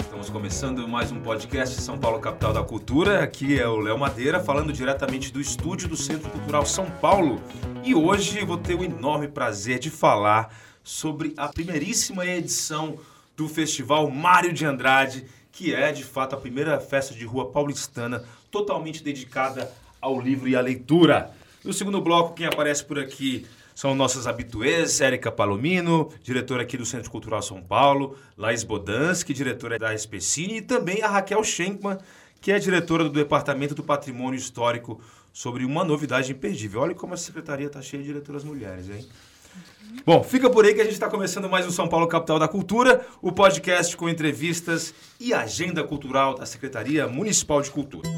Estamos começando mais um podcast São Paulo Capital da Cultura. Aqui é o Léo Madeira, falando diretamente do estúdio do Centro Cultural São Paulo. E hoje vou ter o enorme prazer de falar sobre a primeiríssima edição do Festival Mário de Andrade, que é de fato a primeira festa de rua paulistana totalmente dedicada ao livro e à leitura. No segundo bloco, quem aparece por aqui são nossas habituês, Érica Palomino, diretora aqui do Centro Cultural São Paulo, Laís Bodansky, diretora da SPCine, e também a Raquel Schenkman, que é diretora do Departamento do Patrimônio Histórico, sobre uma novidade imperdível. Olha como a secretaria está cheia de diretoras mulheres, hein? Bom, fica por aí que a gente está começando mais um São Paulo Capital da Cultura, o podcast com entrevistas e agenda cultural da Secretaria Municipal de Cultura.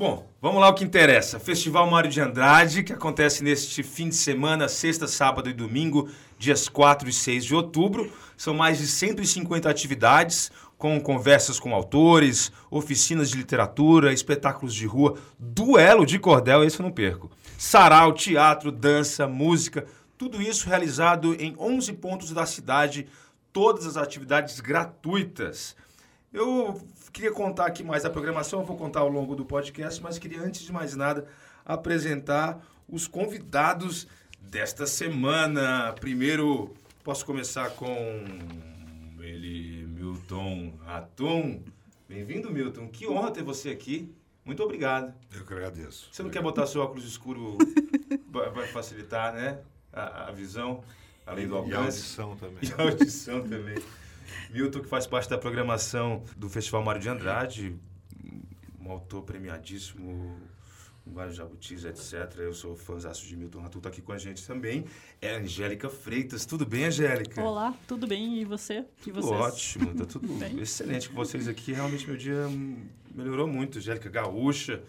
Bom, vamos lá o que interessa. Festival Mário de Andrade, que acontece neste fim de semana, sexta, sábado e domingo, dias 4 e 6 de outubro. São mais de 150 atividades, com conversas com autores, oficinas de literatura, espetáculos de rua, duelo de cordel, esse eu não perco. Sarau, teatro, dança, música, tudo isso realizado em 11 pontos da cidade, todas as atividades gratuitas. Eu queria contar aqui mais a programação, eu vou contar ao longo do podcast, mas queria, antes de mais nada, apresentar os convidados desta semana. Primeiro, posso começar com ele, Milton Ratum. Bem-vindo, Milton. Que honra ter você aqui. Muito obrigado. Eu que agradeço. Você não quer botar seu óculos escuro para facilitar, né? A, a, visão, além do alcance. E a audição também. E a audição também. Milton, que faz parte da programação do Festival Mário de Andrade, um autor premiadíssimo, vários jabutis, etc. Eu sou fãzaço de Milton Ratu, tá aqui com a gente também. É a Angélica Freitas. Tudo bem, Angélica? Olá, tudo bem? E você? Tudo e ótimo, tá tudo excelente com vocês aqui. Realmente meu dia melhorou muito. Angélica Gaúcha,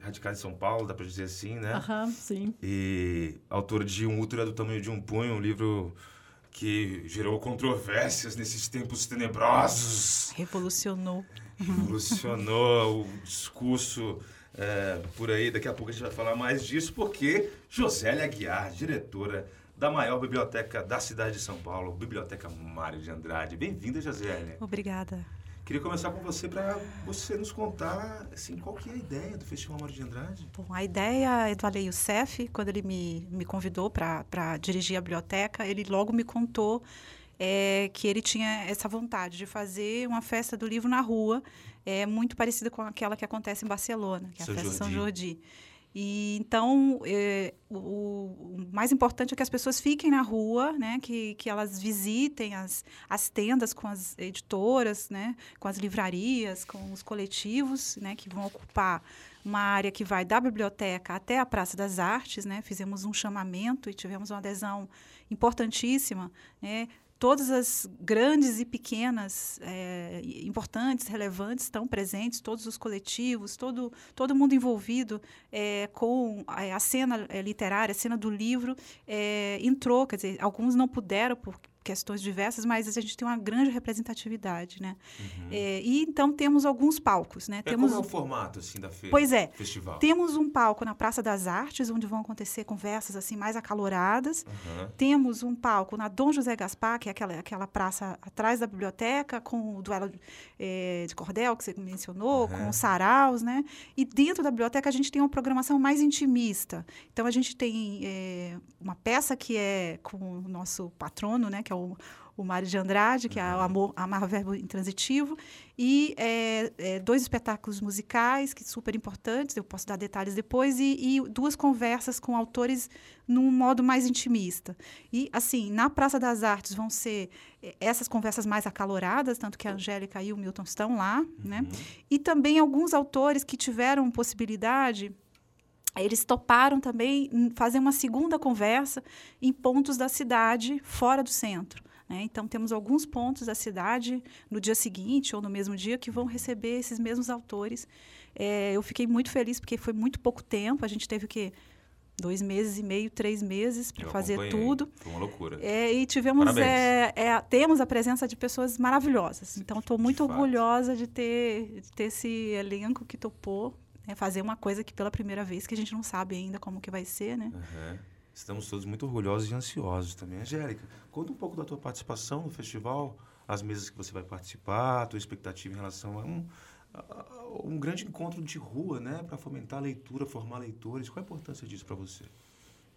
radical de São Paulo, dá para dizer assim, né? Aham, sim. E autora de Um Útero é do Tamanho de um Punho, um livro que gerou controvérsias nesses tempos tenebrosos. Revolucionou. Revolucionou o discurso é, por aí. Daqui a pouco a gente vai falar mais disso, porque Josélia Aguiar, diretora da maior biblioteca da cidade de São Paulo, Biblioteca Mário de Andrade. Bem-vinda, Josélia. Obrigada. Queria começar com você para você nos contar assim, qual que é a ideia do Festival Mário de Andrade. Bom, a ideia é do Ale Youssef, quando ele me, me convidou para dirigir a biblioteca, ele logo me contou é, que ele tinha essa vontade de fazer uma festa do livro na rua, é, muito parecida com aquela que acontece em Barcelona, que é a São festa Jordi. São Jordi. E então é, o, o, mais importante é que as pessoas fiquem na rua, né? Que, que elas visitem as, as tendas com as editoras, né? Com as livrarias, com os coletivos, né? Que vão ocupar uma área que vai da biblioteca até a Praça das Artes, né? Fizemos um chamamento e tivemos uma adesão importantíssima, né? Todas as grandes e pequenas, é, importantes, relevantes, estão presentes, todos os coletivos, todo, todo mundo envolvido é, com a, a cena é, literária, a cena do livro, entrou, quer dizer, alguns não puderam por questões diversas, mas a gente tem uma grande representatividade, né? Uhum. É, e então temos alguns palcos, né? É temos como é o formato assim da feira? Pois é. Festival. Temos um palco na Praça das Artes, onde vão acontecer conversas assim mais acaloradas. Uhum. Temos um palco na Dom José Gaspar, que é aquela aquela praça atrás da biblioteca, com o duelo é, de cordel que você mencionou, uhum. com os saraus, né? E dentro da biblioteca a gente tem uma programação mais intimista. Então a gente tem é, uma peça que é com o nosso patrono, né? Que é o, o Mário de Andrade, que é o uhum. Amor, Amar Verbo Intransitivo, e é, é, dois espetáculos musicais, que super importantes, eu posso dar detalhes depois, e, e, duas conversas com autores num modo mais intimista. E, assim, na Praça das Artes vão ser é, essas conversas mais acaloradas, tanto que a Angélica e o Milton estão lá, né? uhum. né? E também alguns autores que tiveram possibilidade eles toparam também fazer uma segunda conversa em pontos da cidade fora do centro. Né? Então, temos alguns pontos da cidade no dia seguinte ou no mesmo dia que vão receber esses mesmos autores. É, eu fiquei muito feliz porque foi muito pouco tempo, a gente teve que dois meses e meio, três meses para fazer tudo. Foi uma loucura. É, e tivemos é, é, temos a presença de pessoas maravilhosas. Então estou de muito fato. orgulhosa de ter, de ter esse elenco que topou né, fazer uma coisa que pela primeira vez que a gente não sabe ainda como que vai ser, né? Aham. Estamos todos muito orgulhosos e ansiosos também. Angélica, conta um pouco da tua participação no festival, as mesas que você vai participar, a tua expectativa em relação a um, a- a- um grande encontro de rua, né? Para fomentar a leitura, formar leitores. Qual a importância disso para você?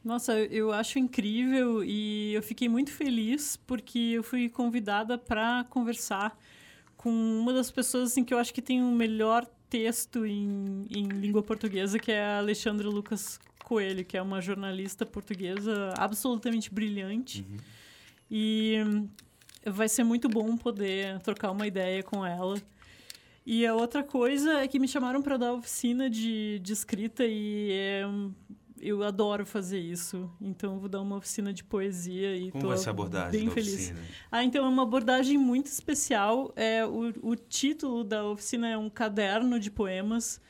Nossa, eu acho incrível e eu fiquei muito feliz porque eu fui convidada para conversar com uma das pessoas assim, que eu acho que tem o melhor texto em, em língua portuguesa, que é a Alexandra Lucas Coelho, que é uma jornalista portuguesa absolutamente brilhante. E hum, vai ser muito bom poder trocar uma ideia com ela. E a outra coisa é que me chamaram para dar oficina de, de escrita e é, eu adoro fazer isso. Então, vou dar uma oficina de poesia e Como vai ser a abordagem bem da feliz. oficina? Ah, então é uma abordagem muito especial. É, o, o título da oficina é um caderno de poemas,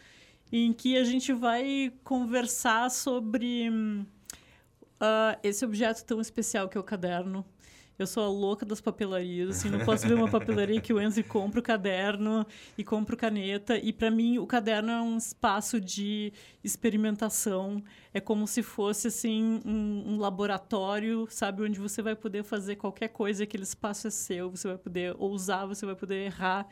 em que a gente vai conversar sobre ah, esse objeto tão especial que é o caderno. Eu sou a louca das papelarias, assim, não posso ver uma papelaria que eu entro e compro caderno e compro caneta. E para mim o caderno é um espaço de experimentação. É como se fosse assim um, um laboratório, sabe, onde você vai poder fazer qualquer coisa. Aquele espaço é seu. Você vai poder ousar, você vai poder errar.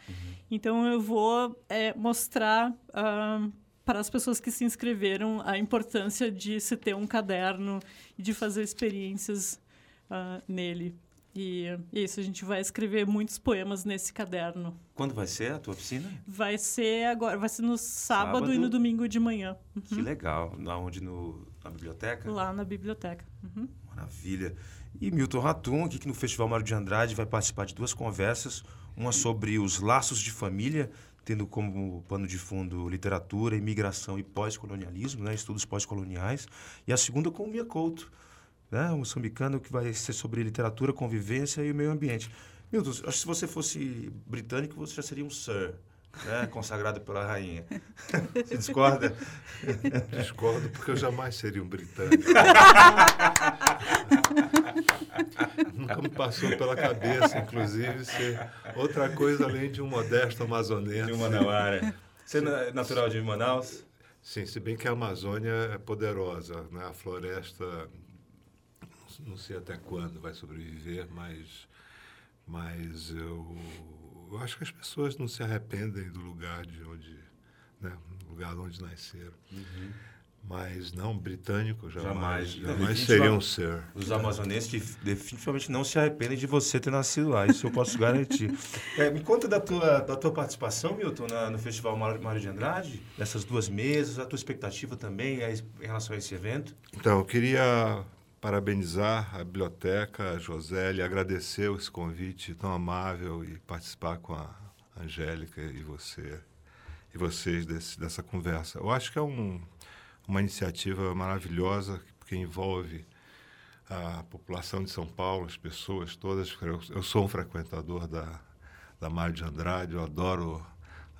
Então eu vou é, mostrar ah, para as pessoas que se inscreveram a importância de se ter um caderno e de fazer experiências ah, nele. E isso, a gente vai escrever muitos poemas nesse caderno. Quando vai ser a tua oficina? Vai ser agora, vai ser no sábado, Sábado. e no domingo de manhã, Que legal. Na onde? No, na biblioteca? lá na biblioteca. Uhum. Maravilha. E Milton Ratum, aqui no Festival Mário de Andrade, vai participar de duas conversas. Uma sobre os laços de família, tendo como pano de fundo literatura, imigração e pós-colonialismo, né, estudos pós-coloniais. E a segunda com o Mia Couto, né, um moçambicano que vai ser sobre literatura, convivência e o meio ambiente. Milton, acho que se você fosse britânico, você já seria um Sir, né, consagrado pela rainha. Você discorda? Discordo, porque eu jamais seria um britânico. Nunca me passou pela cabeça, inclusive, ser outra coisa além de um modesto amazonense. De Manauara. Você é na- natural de Manaus? Sim, se bem que a Amazônia é poderosa, né? A floresta, não sei até quando vai sobreviver, mas, mas eu, eu acho que as pessoas não se arrependem do lugar de onde, né? do lugar onde nasceram. Mas não, britânico jamais, Jamais. jamais, seria um ser. Os amazonenses def- definitivamente não se arrependem de você ter nascido lá, isso eu posso garantir. É, me conta da tua, da tua participação, Milton, na- no Festival Mário de Andrade, nessas duas mesas, a tua expectativa também é, em relação a esse evento. Então, eu queria parabenizar a biblioteca, a Josélia, agradecer esse convite tão amável e participar com a Angélica e você e vocês desse, dessa conversa. Eu acho que é um, uma iniciativa maravilhosa porque envolve a população de São Paulo, as pessoas todas. Eu, eu sou um frequentador da, da Mário de Andrade, eu adoro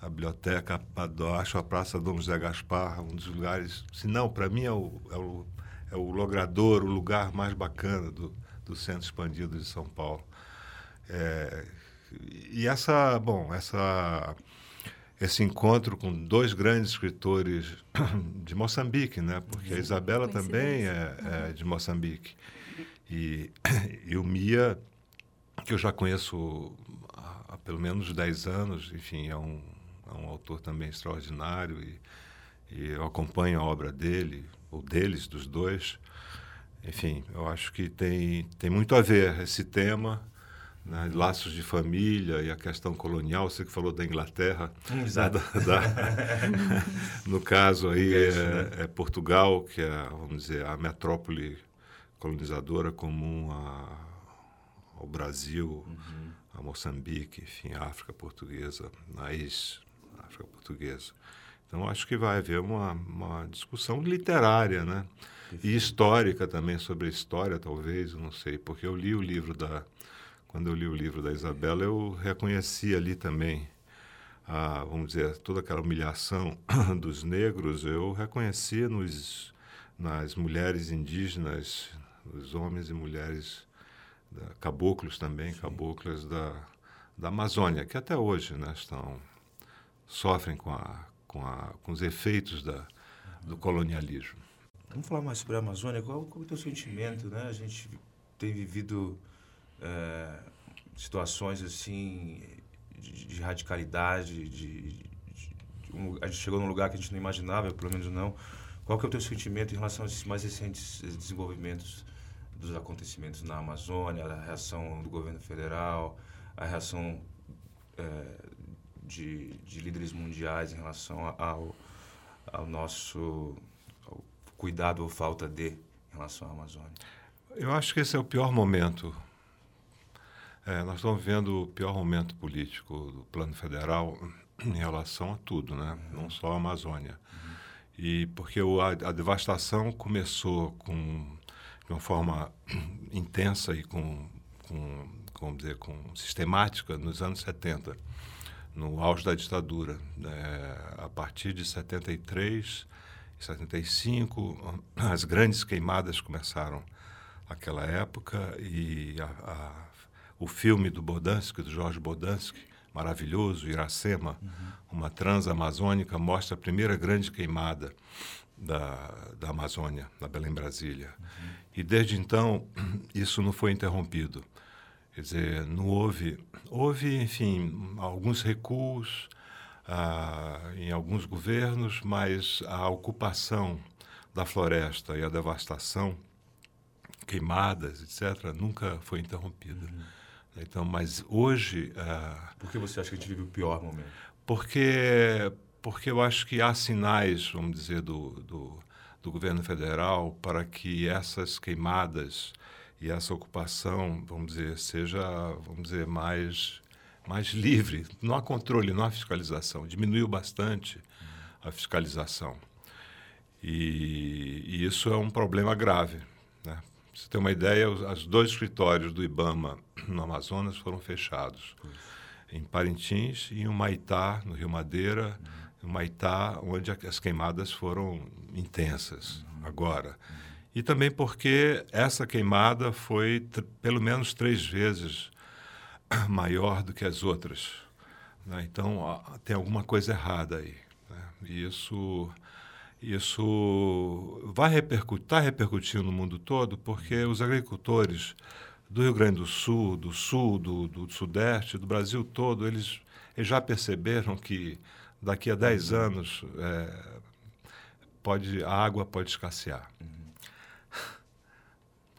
a biblioteca, adoro, acho a Praça Dom José Gaspar um dos lugares, se não, para mim é o, é, o, é o logrador, o lugar mais bacana do, do Centro Expandido de São Paulo. É, e essa, bom, essa esse encontro com dois grandes escritores de Moçambique, né? Porque a Isabela também é, é de Moçambique. E, e o Mia, que eu já conheço há, há pelo menos 10 anos, enfim, é um, é um autor também extraordinário e, e eu acompanho a obra dele, ou deles, dos dois. Enfim, eu acho que tem, tem muito a ver esse tema né, laços de família e a questão colonial. Você que falou da Inglaterra, Exato. da- da- no caso aí é, é Portugal, que é, vamos dizer, a metrópole colonizadora comum a- ao Brasil, a Moçambique, enfim, a África portuguesa, a ex-África portuguesa. Então, acho que vai haver uma, uma discussão literária, né? E histórica também, sobre a história, talvez, não sei, porque eu li o livro da. Quando eu li o livro da Isabela, eu reconheci ali também, a, vamos dizer, toda aquela humilhação dos negros, eu reconhecia nos, nas mulheres indígenas, os homens e mulheres da, caboclos também, Sim. caboclas da, da Amazônia, que até hoje né, estão, sofrem com, a, com, a, com os efeitos da, do colonialismo. Vamos falar mais sobre a Amazônia. Qual, qual é o teu sentimento? Né? A gente tem vivido é, situações assim de, de radicalidade, de, de, um, a gente chegou num lugar que a gente não imaginava, pelo menos não. Qual é o teu sentimento em relação a esses mais recentes desenvolvimentos dos acontecimentos na Amazônia, a reação do governo federal, a reação é, de, de, líderes mundiais em relação ao, ao nosso ao cuidado ou falta de em relação à Amazônia? Eu acho que esse é o pior momento. É, nós estamos vivendo o pior momento político do plano federal em relação a tudo, né? Uhum. não só a Amazônia. Uhum. E porque o, a, a devastação começou com de uma forma intensa e com, com, vamos dizer, com sistemática nos anos 70, no auge da ditadura. É, a partir de 73, 75, as grandes queimadas começaram naquela época e a, a, o filme do Bodansky, do Jorge Bodansky, maravilhoso, Iracema, uhum. uma transamazônica, mostra a primeira grande queimada da, da Amazônia, da Belém Brasília. Uhum. E desde então, isso não foi interrompido. Quer dizer, não houve. Houve, enfim, alguns recuos ah, em alguns governos, mas a ocupação da floresta e a devastação, queimadas, etc., nunca foi interrompida. Uhum. Então, mas hoje. Ah, Por que você acha que a gente vive o pior momento? Porque porque eu acho que há sinais, vamos dizer, do, do, do governo federal para que essas queimadas e essa ocupação, vamos dizer, seja, vamos dizer, mais, mais livre. Não há controle, não há fiscalização. Diminuiu bastante a fiscalização. E, e isso é um problema grave. Né? Pra você ter uma ideia, os, dois escritórios do IBAMA no Amazonas foram fechados. Em Parintins e em Humaitá, no Rio Madeira, Maitá, onde as queimadas foram intensas agora. E também porque essa queimada foi pelo menos três vezes maior do que as outras. Né? Então, ó, tem alguma coisa errada aí. Né? E isso, isso vai repercutir, está repercutindo no mundo todo, porque os agricultores do Rio Grande do Sul, do Sul, do, do Sudeste, do Brasil todo, eles, eles já perceberam que daqui a 10 anos é, pode, a água pode escassear uhum.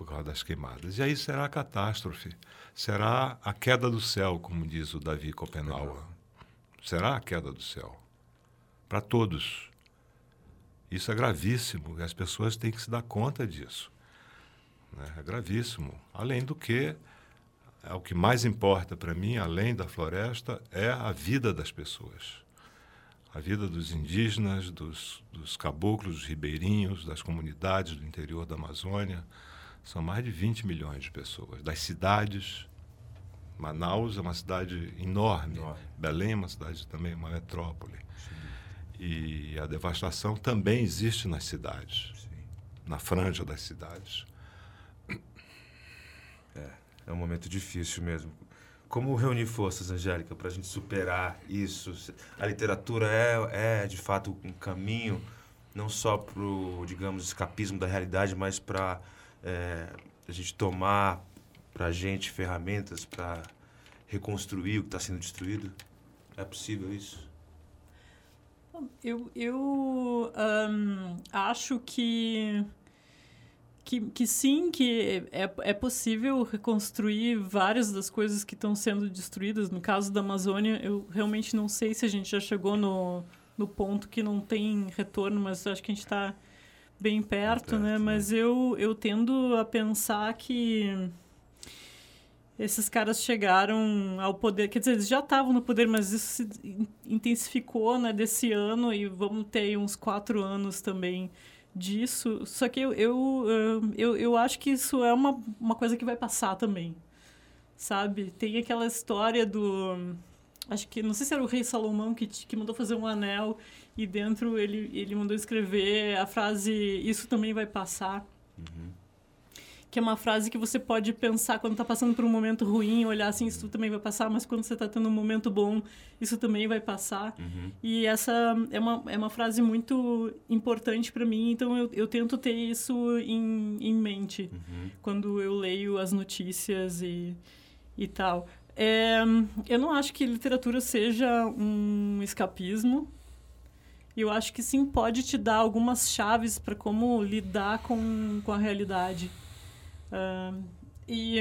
Por causa das queimadas. E aí será a catástrofe, será a queda do céu, como diz o Davi Copenhague. Será a queda do céu. Para todos. Isso é gravíssimo e as pessoas têm que se dar conta disso. Né? É gravíssimo. Além do que, é o que mais importa para mim, além da floresta, é a vida das pessoas a vida dos indígenas, dos, dos caboclos, dos ribeirinhos, das comunidades do interior da Amazônia. São mais de 20 milhões de pessoas. Das cidades, Manaus é uma cidade enorme, enorme. Belém é uma cidade também, uma metrópole. Sim. E a devastação também existe nas cidades, Sim. na franja das cidades. É, é um momento difícil mesmo. Como reunir forças, Angélica, para a gente superar isso? A literatura é, é, de fato, um caminho não só para o, digamos, escapismo da realidade, mas para é, a gente tomar para a gente ferramentas para reconstruir o que está sendo destruído? É possível isso? Eu, eu um, acho que que, que sim, que é, é possível reconstruir várias das coisas que estão sendo destruídas. No caso da Amazônia, eu realmente não sei se a gente já chegou no, no ponto que não tem retorno, mas acho que a gente está bem perto, né? né? Mas eu, eu tendo a pensar que esses caras chegaram ao poder, quer dizer, eles já estavam no poder, mas isso se intensificou né, desse ano e vamos ter uns quatro anos também disso. Só que eu, eu, eu, eu acho que isso é uma, uma coisa que vai passar também. Sabe? Tem aquela história do. Acho que não sei se era o rei Salomão que, que mandou fazer um anel e dentro ele, ele mandou escrever a frase isso também vai passar. Uhum. Que é uma frase que você pode pensar quando está passando por um momento ruim, olhar assim, isso também vai passar, mas quando você está tendo um momento bom, isso também vai passar. Uhum. E essa é uma, é uma frase muito importante para mim, então eu, eu tento ter isso em, em mente uhum. quando eu leio as notícias e, e tal. É, eu não acho que literatura seja um escapismo. Eu acho que sim pode te dar algumas chaves para como lidar com, com a realidade. Uh, e,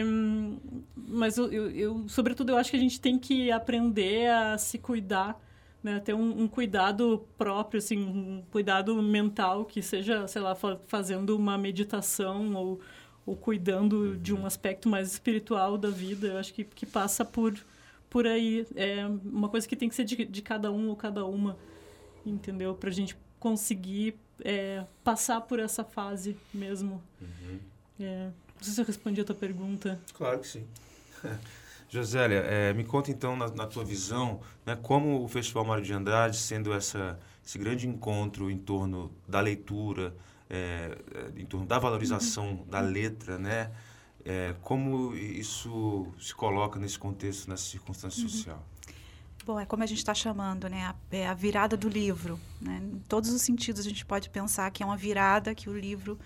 mas eu, eu, eu, sobretudo, eu acho que a gente tem que aprender a se cuidar, né? ter um, um cuidado próprio, assim, um cuidado mental, que seja, sei lá, fa fazendo uma meditação ou ou cuidando de um aspecto mais espiritual da vida. Eu acho que, que passa por, por aí. É uma coisa que tem que ser de, de cada um ou cada uma, entendeu? Para a gente conseguir é, passar por essa fase mesmo. Uhum. É, não sei se eu respondi a tua pergunta. Claro que sim. Josélia, é, me conta então, na, na, tua visão, né, como o Festival Mário de Andrade, sendo essa, esse grande encontro em torno da leitura, é, em torno da valorização uhum. da letra, né? É, como isso se coloca nesse contexto, nessa circunstância uhum. social? Bom, é como a gente está chamando, né? A, é a virada do livro. Né? Em todos os sentidos a gente pode pensar que é uma virada que o livro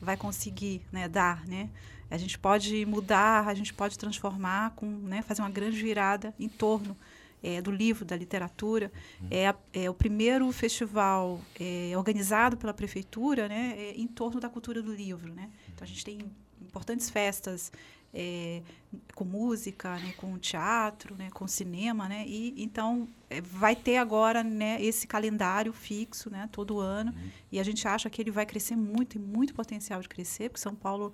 vai conseguir né, dar, né? A gente pode mudar, a gente pode transformar, com, né, fazer uma grande virada em torno é, do livro, da literatura. Uhum. É, é, o primeiro festival é, organizado pela prefeitura né, é, em torno da cultura do livro. Né? Então, a gente tem importantes festas é, com música, né, com teatro, né, com cinema, né, e então é, vai ter agora né, esse calendário fixo, né, todo ano, uhum. e a gente acha que ele vai crescer muito, tem muito potencial de crescer, porque São Paulo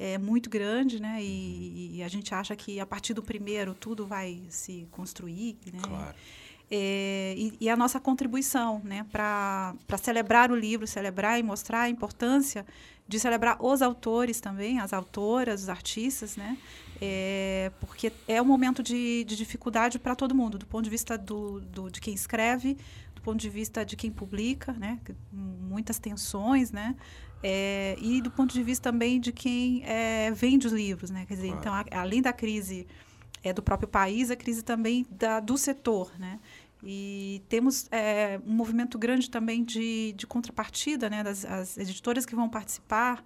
é muito grande, né? E, e, a gente acha que a partir do primeiro tudo vai se construir, né? Claro. É, e, e, a nossa contribuição, né? Para celebrar o livro, celebrar e mostrar a importância de celebrar os autores também, as autoras, os artistas, né? É, porque é um momento de, de dificuldade para todo mundo, do ponto de vista do, do, de quem escreve, do ponto de vista de quem publica, né? Muitas tensões, né? É, e do ponto de vista também de quem é, vende os livros, né? Quer dizer, claro. então, a, além da crise é, do próprio país, a crise também da, do setor, né? E temos é, um movimento grande também de, de contrapartida, né? Das as editoras que vão participar,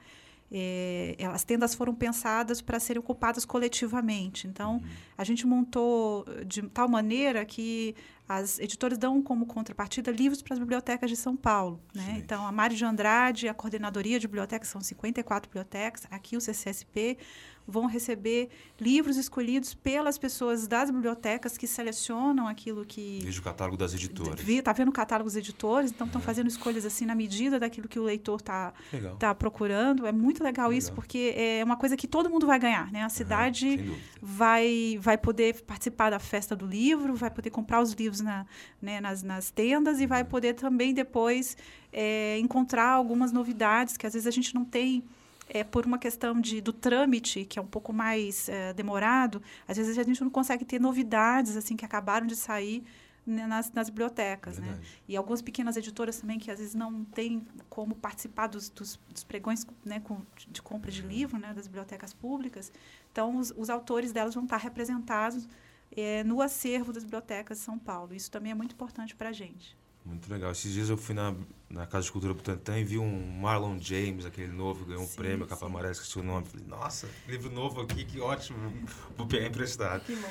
é, as tendas foram pensadas para serem ocupadas coletivamente. Então, uhum. a gente montou de tal maneira que as editoras dão como contrapartida livros para as bibliotecas de São Paulo. Né? Então, a Mário de Andrade, a coordenadoria de bibliotecas, são 54 bibliotecas, aqui o CCSP, vão receber livros escolhidos pelas pessoas das bibliotecas que selecionam aquilo que... Veja o catálogo das editoras. Está vendo o catálogo dos editores, então estão é. fazendo escolhas assim na medida daquilo que o leitor está tá procurando. É muito legal, legal, isso, porque é uma coisa que todo mundo vai ganhar. Né? A cidade uhum, vai, vai poder participar da festa do livro, vai poder comprar os livros na, né, nas, nas tendas e vai uhum. poder também depois é, encontrar algumas novidades que às vezes a gente não tem é, por uma questão de, do trâmite, que é um pouco mais é, demorado, às vezes a gente não consegue ter novidades assim que acabaram de sair né, nas, nas, bibliotecas. Né? E algumas pequenas editoras também que às vezes não têm como participar dos, dos, dos pregões né, com, de compra de livro né, das bibliotecas públicas. Então, os, os autores delas vão estar representados é, no acervo das bibliotecas de São Paulo. Isso também é muito importante para a gente. Muito legal. Esses dias eu fui na, na Casa de Cultura Butantã e vi um Marlon James, aquele novo, ganhou um sim, prêmio, capa amarela, esqueci o nome. Falei, nossa, livro novo aqui, que ótimo. Vou pegar emprestado. Que bom.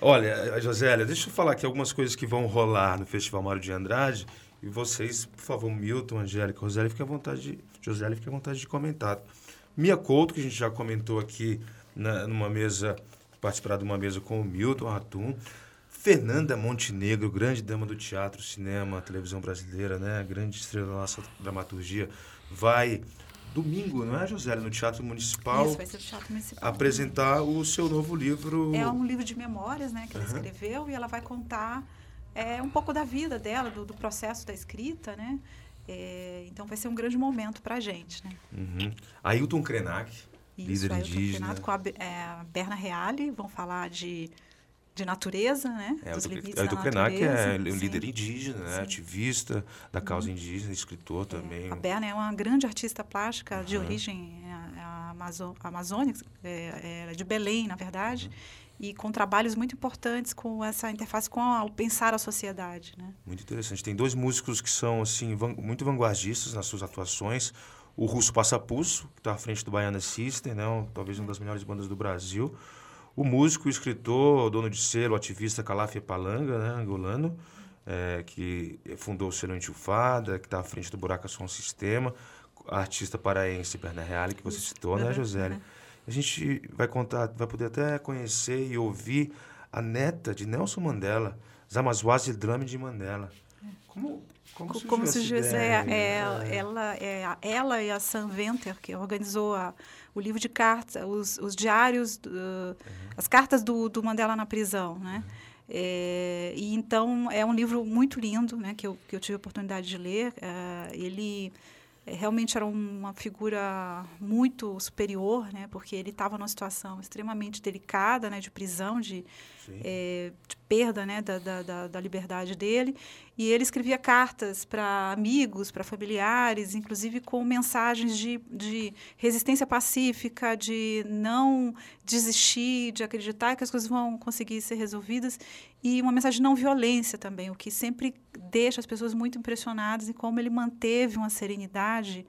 Olha, Josélia, deixa eu falar aqui algumas coisas que vão rolar no Festival Mário de Andrade. E vocês, por favor, Milton, Angélica, Rosélia, fiquem à vontade de, Josélia, fiquem à vontade de comentar. Mia Couto, que a gente já comentou aqui na, numa mesa, participar de uma mesa com o Milton Atum. Fernanda Montenegro, grande dama do teatro, cinema, televisão brasileira, né? Grande estrela da nossa dramaturgia, vai domingo, não é, José? No Teatro Municipal. Isso, vai ser o Teatro Municipal. Apresentar o seu novo livro. É um livro de memórias, né, que ela uhum. escreveu e ela vai contar é, um pouco da vida dela, do, do processo da escrita, né? É, então vai ser um grande momento para a gente, né? Uhum. Ailton Krenak, líder Ailton indígena. Krenak com a, é, a Berna Reale, vão falar de de natureza, né? É, dos o limites Ailton da Krenak é um líder indígena, né? Uhum. ativista da causa indígena, escritor também. A Berna é uma grande artista plástica de Aham. origem é, é amazo- amazônica, é, é de Belém, na verdade, Uhum. e com trabalhos muito importantes com essa interface com a- o pensar a sociedade, né? Muito interessante. Tem dois músicos que são assim van- muito vanguardistas nas suas atuações. O Russo Passapulso, que está à frente do Baiana System, né? um- talvez uma das melhores bandas do Brasil. O músico, o escritor, dono de selo, ativista Calafia Palanga, né? angolano, é, que fundou o selo Enchufada, que está à frente do Buraca Som Sistema. A artista paraense Berna Reale, que você citou, né, Josélia? A gente vai contar, vai poder até conhecer e ouvir a neta de Nelson Mandela, Zamazwazi Drame de Mandela. Como, como surgiu Como surgiu essa ideia? é, é, ela, é, a- ela e a Sam Venter, que organizou a- o livro de cartas, os, os diários, do- as cartas do, do Mandela na prisão, né? É, e então é um livro muito lindo, né? Que eu, que eu tive a oportunidade de ler. É, ele é, realmente era uma figura muito superior, né? Porque ele estava numa situação extremamente delicada, né? De prisão, de. É, de perda né, da, da, da- da liberdade dele. E ele escrevia cartas para amigos, para familiares, inclusive com mensagens de, de resistência pacífica, de não desistir, de acreditar que as coisas vão conseguir ser resolvidas. E uma mensagem de não violência também, o que sempre deixa as pessoas muito impressionadas em como ele manteve uma serenidade.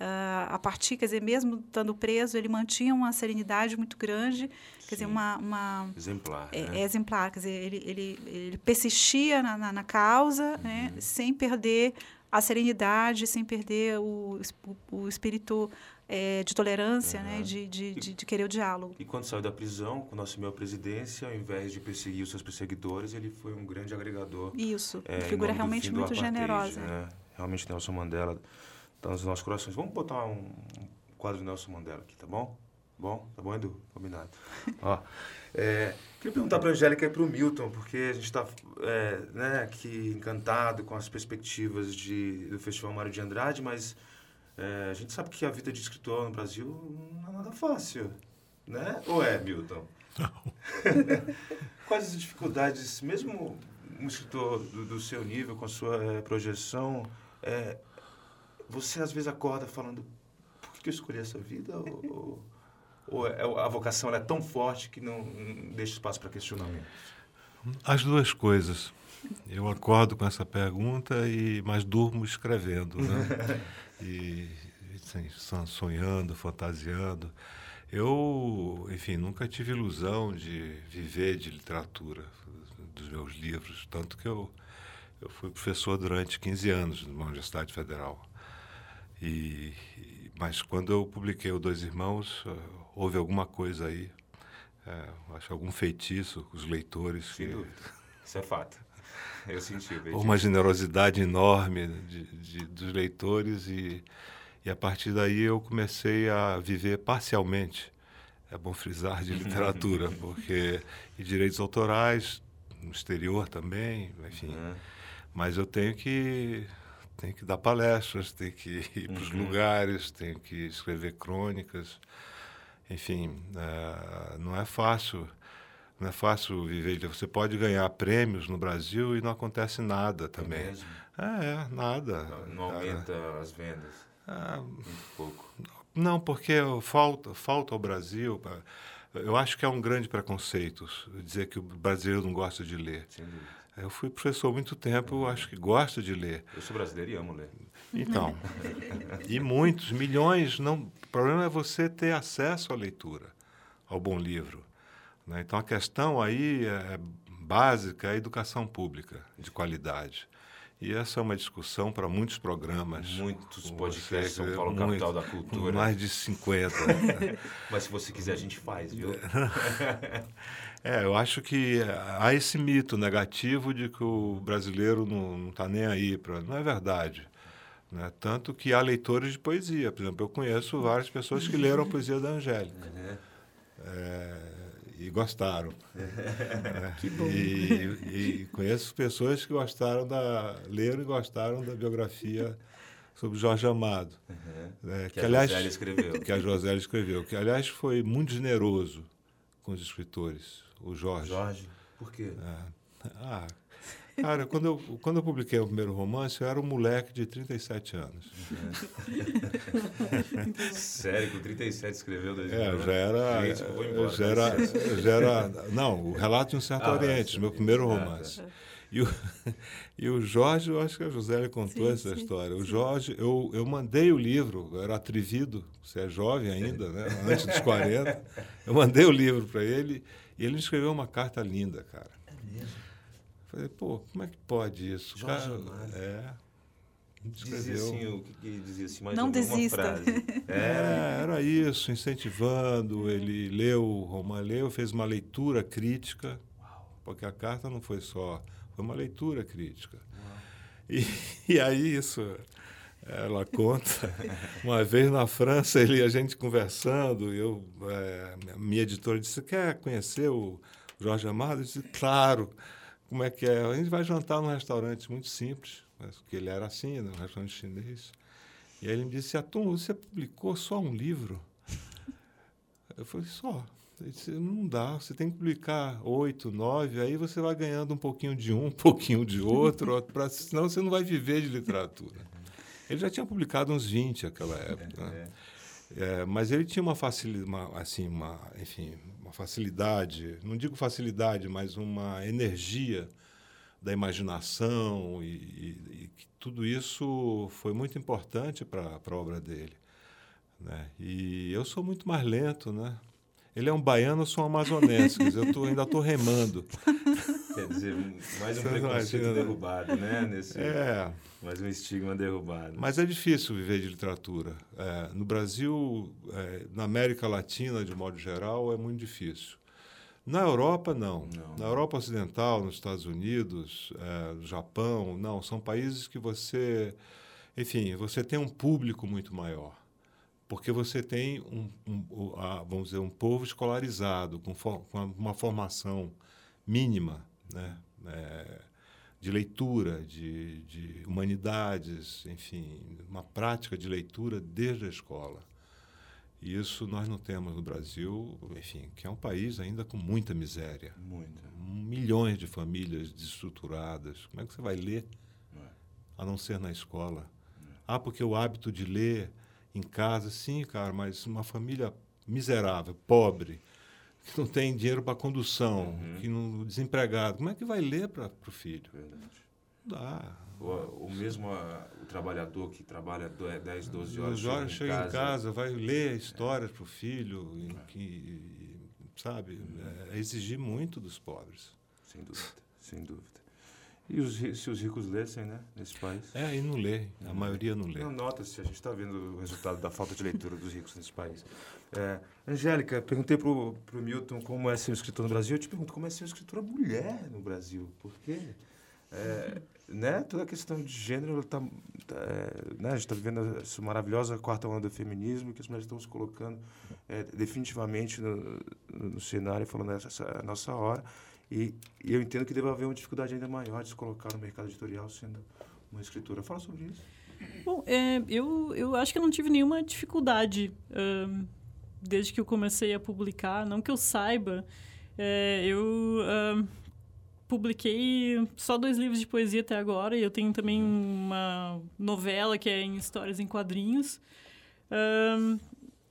Ah, a partir, quer dizer, mesmo estando preso, ele mantinha uma serenidade muito grande, quer dizer, uma, uma Exemplar. é, né? é exemplar, quer dizer, ele, ele, ele persistia na, na, na causa, né, sem perder a serenidade, sem perder o, o, o espírito eh, de tolerância, né, Uhum. de, de, de, de querer o diálogo. E quando saiu da prisão, quando assumiu a presidência, ao invés de perseguir os seus perseguidores, ele foi um grande agregador. Isso, é, figura realmente muito generosa. Né? Realmente Nelson Mandela está nos nossos corações. Vamos botar um, um quadro de Nelson Mandela aqui, tá bom? Bom? Tá bom, Edu? Combinado. Ó, é, queria perguntar para a Angélica e para o Milton, porque a gente está é, né, aqui encantado com as perspectivas de, do Festival Mário de Andrade, mas é, a gente sabe que a vida de escritor no Brasil não é nada fácil, né? Ou é, Milton? Quais as dificuldades, mesmo um escritor do, do seu nível, com a sua eh, projeção, eh, você às vezes acorda falando, por que eu escolhi essa vida? Ou, ou- ou é- a vocação é tão forte que não, não deixa espaço para questionamento? As duas coisas. Eu acordo com essa pergunta, e mas durmo escrevendo, né? e assim, son- sonhando, fantasiando. Eu, enfim, nunca tive ilusão de viver de literatura, dos meus livros, tanto que eu, eu fui professor durante 15 anos numa Universidade Federal. E, mas quando eu publiquei o Dois Irmãos, eh, houve alguma coisa aí, eh, acho algum feitiço, os leitores. Sem que- dúvida. Isso é fato. Eu senti. eu uma generosidade enorme de, de- dos leitores e, e a partir daí eu comecei a viver parcialmente, é bom frisar, de literatura, porque e direitos autorais no exterior também, enfim. Né? Mas eu tenho que tenho que dar palestras, tenho que ir para os Uhum. lugares, tenho que escrever crônicas, enfim, eh, não é fácil. Não é fácil viver. Você pode ganhar prêmios no Brasil e não acontece nada É também. mesmo? É, é, nada. Não, não aumenta as vendas. Ah, Muito pouco. não, porque falta, falta ao Brasil. ah, Eu acho que é um grande preconceito dizer que o brasileiro não gosta de ler. Sem dúvida. Eu fui professor há muito tempo, eu acho que gosto de ler. Eu sou brasileiro e amo ler. Então, e muitos, milhões, não. O problema é você ter acesso à leitura, ao bom livro. né? Então a questão aí é básica, é a educação pública de qualidade. E essa é uma discussão para muitos programas. Muitos podcasts São Paulo, muito, capital da cultura. Mais de 50. Mas se você quiser, a gente faz, viu? É, eu acho que há esse mito negativo de que o brasileiro não está nem aí para. Não é verdade. Né? Tanto que há leitores de poesia. Por exemplo, eu conheço várias pessoas que leram a poesia da Angélica. Uhum. É, e gostaram. É, Que bom. E, e conheço pessoas que gostaram da. leram e gostaram da biografia sobre Jorge Amado. Uhum. É, Que, que, a aliás, Josélia escreveu. que a Josélia escreveu, que aliás foi muito generoso com os escritores, o Jorge. Jorge. Por quê? É. Ah, cara, quando eu, quando eu publiquei o primeiro romance, eu era um moleque de 37 anos. Sério, com 37 escreveu dois É, já era. Gente, eu vou embora, já, era já era. Não, o Relato de um Certo Ah, Oriente, sim. meu primeiro Ah, tá. romance. E o, e o Jorge, eu acho que a José contou Sim, essa sim, história. O Jorge, eu, eu mandei o livro, eu era atrevido, você é jovem ainda, né? antes dos 40. Eu mandei o livro para ele e ele me escreveu uma carta linda, cara. É mesmo? Falei, pô, como é que pode isso? Jorge Cara, Amado. é. Dizia assim, o que, que dizia assim, mais Não desista. frase. É, era isso, incentivando. Ele leu o romance, leu, fez uma leitura crítica, porque a carta não foi só, foi uma leitura crítica. E, e aí isso, ela conta, uma vez na França, ele, a gente conversando, eu, é, minha editora disse, quer conhecer o Jorge Amado? Eu disse, claro. Como é que é? A gente vai jantar num restaurante muito simples, mas porque ele era assim, num restaurante chinês. E aí ele me disse, Atum, você publicou só um livro? Eu falei, só. Ele disse, não dá, você tem que publicar oito, nove, aí você vai ganhando um pouquinho de um, um pouquinho de outro, pra, senão você não vai viver de literatura. Ele já tinha publicado uns 20 naquela época. né? É, mas ele tinha uma facilidade, assim, uma, enfim, uma facilidade, não digo facilidade, mas uma energia da imaginação e, e- e tudo isso foi muito importante para a obra dele. Né? E eu sou muito mais lento, né? Ele é um baiano, eu sou um amazonense, eu tô, ainda estou remando. Quer dizer, mais um preconceito imagina, né? derrubado, né? Nesse, É, Mais um estigma derrubado. Mas é difícil viver de literatura. É, no Brasil, é, na América Latina, de modo geral, é muito difícil. Na Europa, não. Não. Na Europa Ocidental, nos Estados Unidos, é, no Japão, não. São países que você, enfim, você tem um público muito maior. Porque você tem um, um- vamos dizer, um povo escolarizado, com, for- com uma formação mínima, né? É, de leitura, de, de humanidades, enfim, uma prática de leitura desde a escola. E isso nós não temos no Brasil, enfim, que é um país ainda com muita miséria. Muito. Milhões de famílias desestruturadas. Como é que você vai ler É. a não ser na escola? Ah, porque o hábito de ler em casa, sim, cara, mas uma família miserável, pobre, que não tem dinheiro para condução, Uhum. que não desempregado, como é que vai ler para o filho? Verdade. Não dá. O, o mesmo ah, o trabalhador que trabalha do- 10, 12 O horas, Jorge chega chega em casa, vai ler histórias para o filho, em que, sabe, é exigir muito dos pobres. Sem dúvida, sem dúvida. E os, se os ricos lessem, né, nesse país? É, e não lê, a maioria não lê. Não, nota-se, a gente está vendo o resultado da falta de leitura dos ricos nesse país. É, Angélica, perguntei para o Milton como é ser um escritor no Brasil. Eu te pergunto como é ser uma escritora mulher no Brasil. Por quê? É, né, toda a questão de gênero, tá, tá, é, né, a gente está vivendo essa maravilhosa quarta onda do feminismo que as mulheres estão se colocando é, definitivamente no, no, cenário, falando essa, essa nossa hora. E, e eu entendo que deve haver uma dificuldade ainda maior de se colocar no mercado editorial sendo uma escritora. Fala sobre isso. Bom, é, eu, eu acho que eu não tive nenhuma dificuldade desde que eu comecei a publicar. Não que eu saiba. É, eu publiquei só dois livros de poesia até agora. E eu tenho também uma novela que é em histórias em quadrinhos.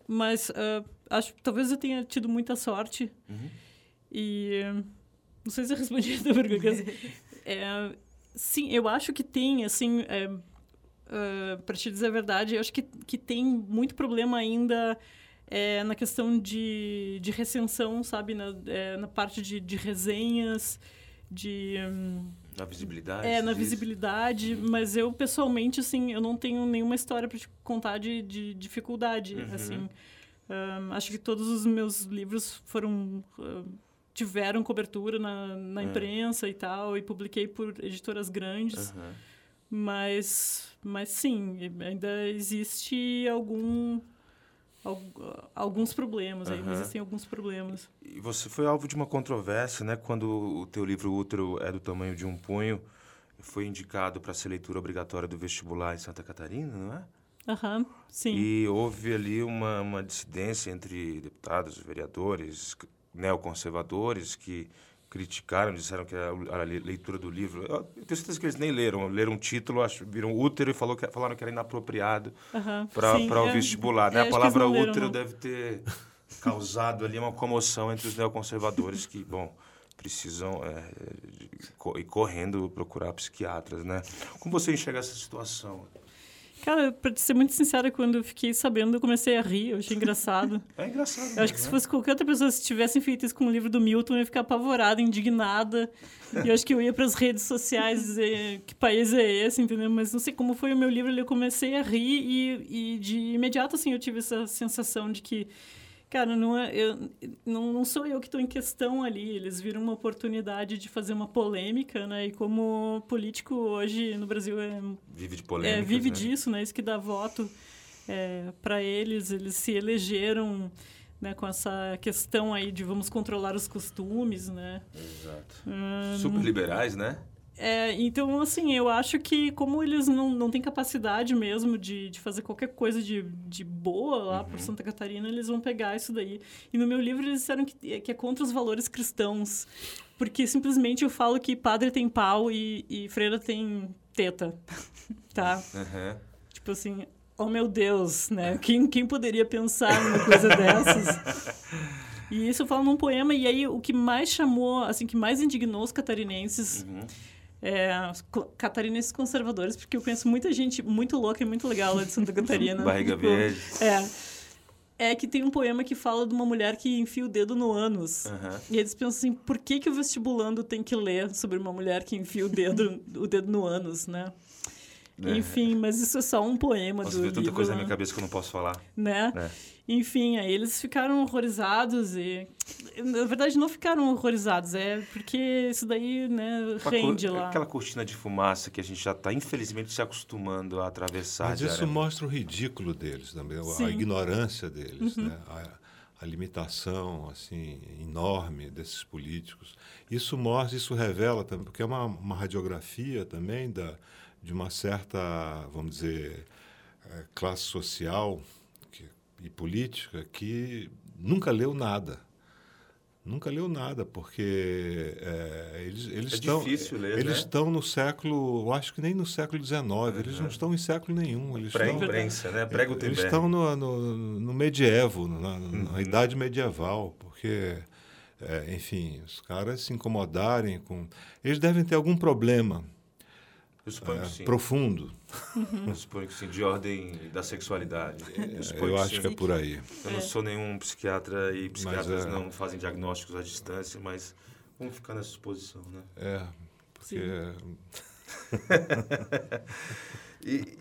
Mas ah, acho talvez eu tenha tido muita sorte. E hum, não sei se eu respondi a tua pergunta. É, sim, eu acho que tem, assim, é, para te dizer a verdade, eu acho que, que tem muito problema ainda é, na questão de, de recensão, sabe? Na, é, na parte de, de resenhas, de... hum, Na visibilidade? é, na disso? visibilidade, mas eu, pessoalmente, assim, eu não tenho nenhuma história para te contar de, de dificuldade, Uhum. assim. Ahn, acho que todos os meus livros foram... ah, tiveram cobertura na, na É. imprensa e tal, e publiquei por editoras grandes, Aham. mas, mas sim, ainda existe algum... al- alguns problemas, ainda Aham. existem alguns problemas. E você foi alvo de uma controvérsia, né? Quando o teu livro Útero é do tamanho de um punho, foi indicado para ser leitura obrigatória do vestibular em Santa Catarina, não é? Aham, sim. E houve ali uma, uma dissidência entre deputados, vereadores, neoconservadores que criticaram, disseram que a, a leitura do livro. Eu tenho certeza que eles nem leram. Leram um título, acho, viram útero e falou que, falaram que era inapropriado Aham, para o é. vestibular. É, Né? A que eles palavra leram, útero não. deve ter causado ali uma comoção entre os neoconservadores que, bom, precisam é, ir correndo procurar psiquiatras, né? Como você enxerga essa situação? Cara, pra te ser muito sincera, quando eu fiquei sabendo, eu comecei a rir, eu achei engraçado. É engraçado. Eu acho que se né? fosse qualquer outra pessoa, se tivessem feito isso com o livro do Milton, eu ia ficar apavorada, indignada. E eu acho que eu ia para as redes sociais dizer que país é esse, entendeu? Mas não sei como foi o meu livro, eu comecei a rir e, e de imediato, assim, eu tive essa sensação de que, cara, não, é, eu, não, não sou eu que estou em questão ali. Eles viram uma oportunidade de fazer uma polêmica, né? E como político hoje no Brasil é Vive de é, polêmica. vive né? disso, né? Isso que dá voto para eles. Eles se elegeram né, com essa questão aí de vamos controlar os costumes, né? Exato. Hum, Super liberais, né? É, então, assim, eu acho que como eles não, não têm capacidade mesmo de, de fazer qualquer coisa de, de boa lá por Santa Catarina, eles vão pegar isso daí. E no meu livro eles disseram que, que é contra os valores cristãos. Porque simplesmente eu falo que padre tem pau e, e freira tem teta. tá? Aham. Tipo assim, oh meu Deus, né? Quem, quem poderia pensar numa coisa dessas? E isso eu falo num poema, e aí o que mais chamou, assim, que mais indignou os catarinenses, Uhum. É, catarinenses conservadores, porque eu conheço muita gente muito louca e muito legal lá de Santa Catarina. Barriga Tipo, verde. É. É que tem um poema que fala de uma mulher que enfia o dedo no ânus. Aham. E eles pensam assim, por que, que o vestibulando tem que ler sobre uma mulher que enfia o dedo, o dedo no ânus, né? É. Enfim, mas isso é só um poema Nossa, do veio tanta livro, coisa na né? minha cabeça que eu não posso falar. né? É. Enfim, aí eles ficaram horrorizados e... Na verdade, não ficaram horrorizados, é porque isso daí, né, rende cor- lá. Aquela cortina de fumaça que a gente já está, infelizmente, se acostumando a atravessar. Mas isso mostra o ridículo deles também, a Sim. ignorância deles, né? a, a limitação assim enorme desses políticos. Isso mostra, isso revela também, porque é uma, uma radiografia também da, de uma certa, vamos dizer, eh, classe social e política que nunca leu nada. Nunca leu nada, porque eh, eles, eles É estão difícil ler, eles né? estão no século, eu acho que nem no século XIX, eles não estão em século nenhum, eles estão Pré-imprensa, né? eles Pré-Gutenberg. estão no, no, no medievo, na, Uhum. na idade medieval, porque, é, enfim, os caras se incomodarem com. Eles devem ter algum problema Eu suponho é, que sim. profundo. Eu suponho que sim, de ordem da sexualidade. Eu, suponho Eu que acho sim. que é por aí. Eu não sou nenhum psiquiatra e psiquiatras Mas, é- não fazem diagnósticos à distância, mas vamos ficar nessa suposição, né? É, porque E,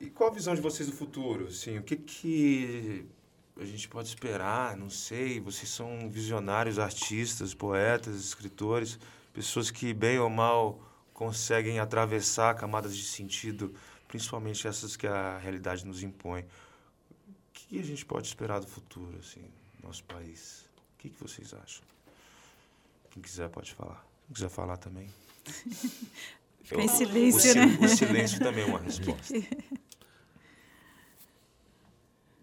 e qual a visão de vocês do futuro? Assim, o que, que a gente pode esperar? Não sei. Vocês são visionários, artistas, poetas, escritores, pessoas que, bem ou mal, conseguem atravessar camadas de sentido, principalmente essas que a realidade nos impõe. O que a gente pode esperar do futuro, assim, no nosso país? O que, que vocês acham? Quem quiser pode falar. Quem quiser falar também. Ficar em silêncio, o, né? o silêncio também é uma resposta.